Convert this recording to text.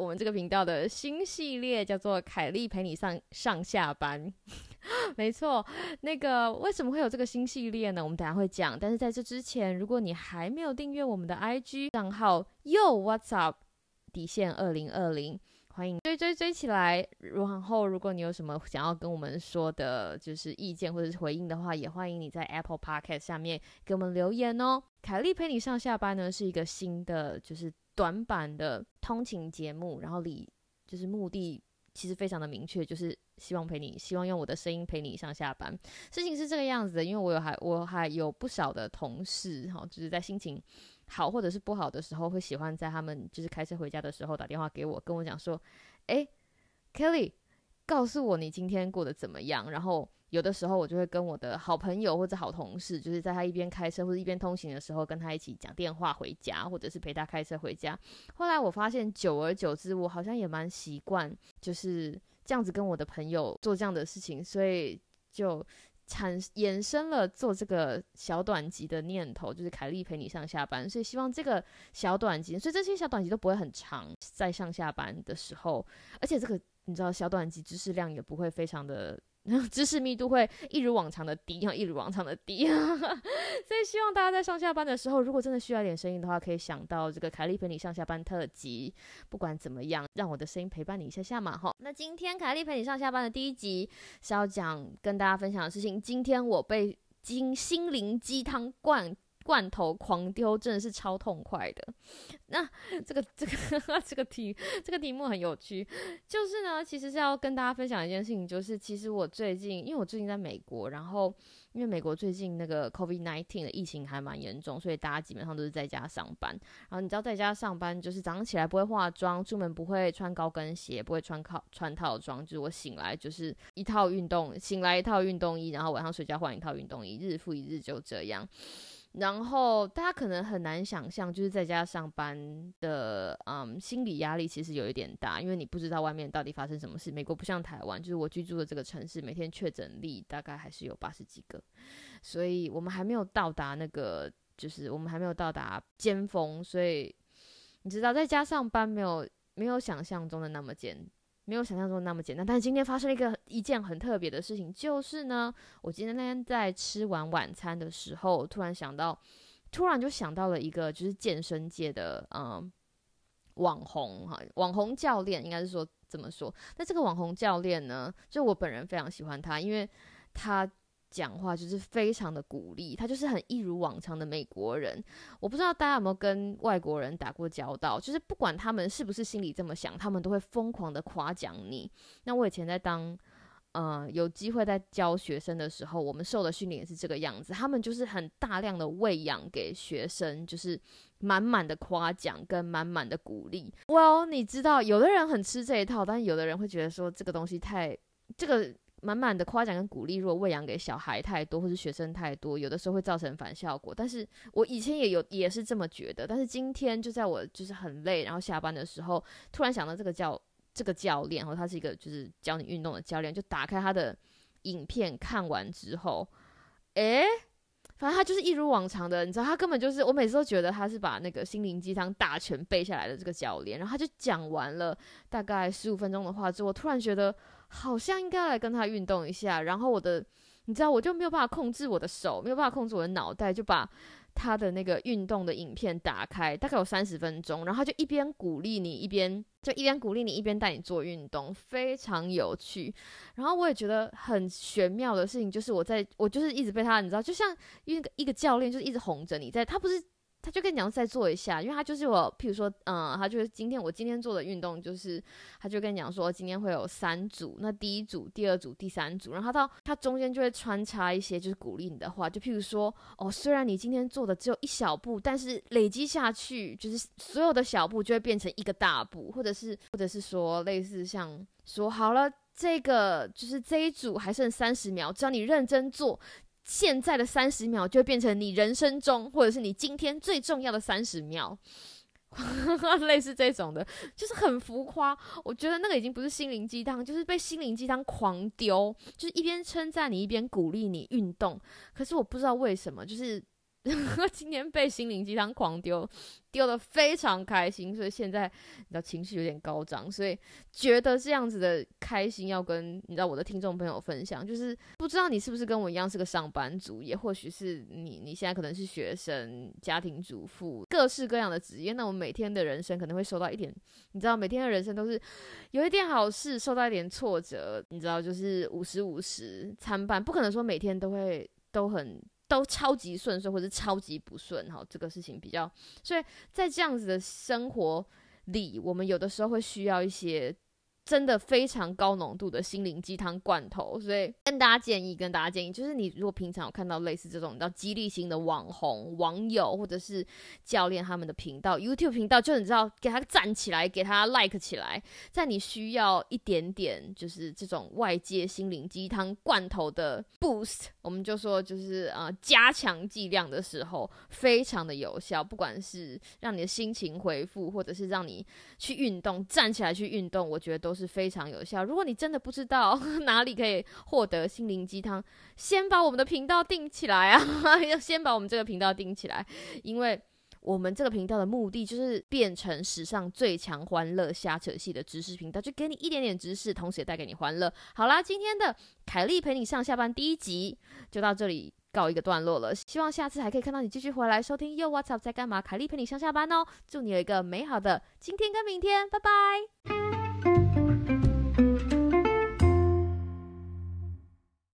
我们这个频道的新系列，叫做“凯莉陪你上上下班”。没错，那个为什么会有这个新系列呢？我们等下会讲。但是在这之前，如果你还没有订阅我们的 IG 账号，Yo What's Up 底线二零二零。欢迎追追追起来！然后，如果你有什么想要跟我们说的，就是意见或者是回应的话，也欢迎你在 Apple Podcast 下面给我们留言哦。凯莉陪你上下班呢，是一个新的就是短版的通勤节目，然后里就是目的其实非常的明确，就是希望陪你，希望用我的声音陪你上下班。事情是这个样子的，因为我有还我还有不少的同事哈，就是在心情。好或者是不好的时候，会喜欢在他们就是开车回家的时候打电话给我，跟我讲说：“哎，Kelly，告诉我你今天过得怎么样。”然后有的时候我就会跟我的好朋友或者好同事，就是在他一边开车或者一边通行的时候，跟他一起讲电话回家，或者是陪他开车回家。后来我发现，久而久之，我好像也蛮习惯就是这样子跟我的朋友做这样的事情，所以就。产衍生了做这个小短集的念头，就是凯莉陪你上下班，所以希望这个小短集，所以这些小短集都不会很长，在上下班的时候，而且这个你知道小短集知识量也不会非常的。知识密度会一如往常的低，一如往常的低，所以希望大家在上下班的时候，如果真的需要一点声音的话，可以想到这个凯莉陪你上下班特辑。不管怎么样，让我的声音陪伴你一下下嘛，哈。那今天凯莉陪你上下班的第一集是要讲跟大家分享的事情。今天我被金心灵鸡汤灌。罐头狂丢真的是超痛快的。那这个这个 这个题这个题目很有趣，就是呢，其实是要跟大家分享一件事情，就是其实我最近，因为我最近在美国，然后因为美国最近那个 COVID nineteen 的疫情还蛮严重，所以大家基本上都是在家上班。然后你知道在家上班，就是早上起来不会化妆，出门不会穿高跟鞋，不会穿套穿套装，就是我醒来就是一套运动，醒来一套运动衣，然后晚上睡觉换一套运动衣，日复一日就这样。然后大家可能很难想象，就是在家上班的，嗯，心理压力其实有一点大，因为你不知道外面到底发生什么事。美国不像台湾，就是我居住的这个城市，每天确诊率大概还是有八十几个，所以我们还没有到达那个，就是我们还没有到达尖峰。所以你知道，在家上班没有没有想象中的那么简。没有想象中那么简单，但是今天发生了一个一件很特别的事情，就是呢，我今天那天在吃完晚餐的时候，突然想到，突然就想到了一个就是健身界的嗯网红哈，网红教练应该是说怎么说？那这个网红教练呢，就我本人非常喜欢他，因为他。讲话就是非常的鼓励，他就是很一如往常的美国人。我不知道大家有没有跟外国人打过交道，就是不管他们是不是心里这么想，他们都会疯狂的夸奖你。那我以前在当，呃，有机会在教学生的时候，我们受的训练也是这个样子。他们就是很大量的喂养给学生，就是满满的夸奖跟满满的鼓励。Well，你知道，有的人很吃这一套，但是有的人会觉得说这个东西太这个。满满的夸奖跟鼓励，如果喂养给小孩太多，或是学生太多，有的时候会造成反效果。但是我以前也有也是这么觉得，但是今天就在我就是很累，然后下班的时候，突然想到这个教这个教练，然后他是一个就是教你运动的教练，就打开他的影片看完之后，诶，反正他就是一如往常的，你知道，他根本就是我每次都觉得他是把那个心灵鸡汤大全背下来的这个教练，然后他就讲完了大概十五分钟的话之后，我突然觉得。好像应该来跟他运动一下，然后我的，你知道，我就没有办法控制我的手，没有办法控制我的脑袋，就把他的那个运动的影片打开，大概有三十分钟，然后就一边鼓励你，一边就一边鼓励你，一边带你做运动，非常有趣。然后我也觉得很玄妙的事情，就是我在我就是一直被他，你知道，就像一个一个教练，就是一直哄着你，在他不是。他就跟你讲再做一下，因为他就是我，譬如说，嗯，他就是今天我今天做的运动就是，他就跟你讲说今天会有三组，那第一组、第二组、第三组，然后他到他中间就会穿插一些就是鼓励你的话，就譬如说，哦，虽然你今天做的只有一小步，但是累积下去就是所有的小步就会变成一个大步，或者是或者是说类似像说好了，这个就是这一组还剩三十秒，只要你认真做。现在的三十秒就会变成你人生中，或者是你今天最重要的三十秒，类似这种的，就是很浮夸。我觉得那个已经不是心灵鸡汤，就是被心灵鸡汤狂丢，就是一边称赞你，一边鼓励你运动。可是我不知道为什么，就是。今天被心灵鸡汤狂丢，丢的非常开心，所以现在你知道情绪有点高涨，所以觉得这样子的开心要跟你知道我的听众朋友分享，就是不知道你是不是跟我一样是个上班族，也或许是你你现在可能是学生、家庭主妇，各式各样的职业，那我每天的人生可能会受到一点，你知道每天的人生都是有一点好事，受到一点挫折，你知道就是五十五十参半，不可能说每天都会都很。都超级顺遂，或者超级不顺，哈，这个事情比较，所以在这样子的生活里，我们有的时候会需要一些。真的非常高浓度的心灵鸡汤罐头，所以跟大家建议，跟大家建议，就是你如果平常有看到类似这种叫激励型的网红、网友或者是教练他们的频道、YouTube 频道，就你知道给他站起来，给他 like 起来，在你需要一点点就是这种外界心灵鸡汤罐头的 boost，我们就说就是啊加强剂量的时候，非常的有效，不管是让你的心情恢复，或者是让你去运动，站起来去运动，我觉得都。是非常有效。如果你真的不知道 哪里可以获得心灵鸡汤，先把我们的频道定起来啊！要 先把我们这个频道定起来，因为我们这个频道的目的就是变成史上最强欢乐瞎扯戏的知识频道，就给你一点点知识，同时也带给你欢乐。好啦，今天的凯莉陪你上下班第一集就到这里告一个段落了。希望下次还可以看到你继续回来收听。又 What's up 在干嘛？凯莉陪你上下班哦！祝你有一个美好的今天跟明天，拜拜。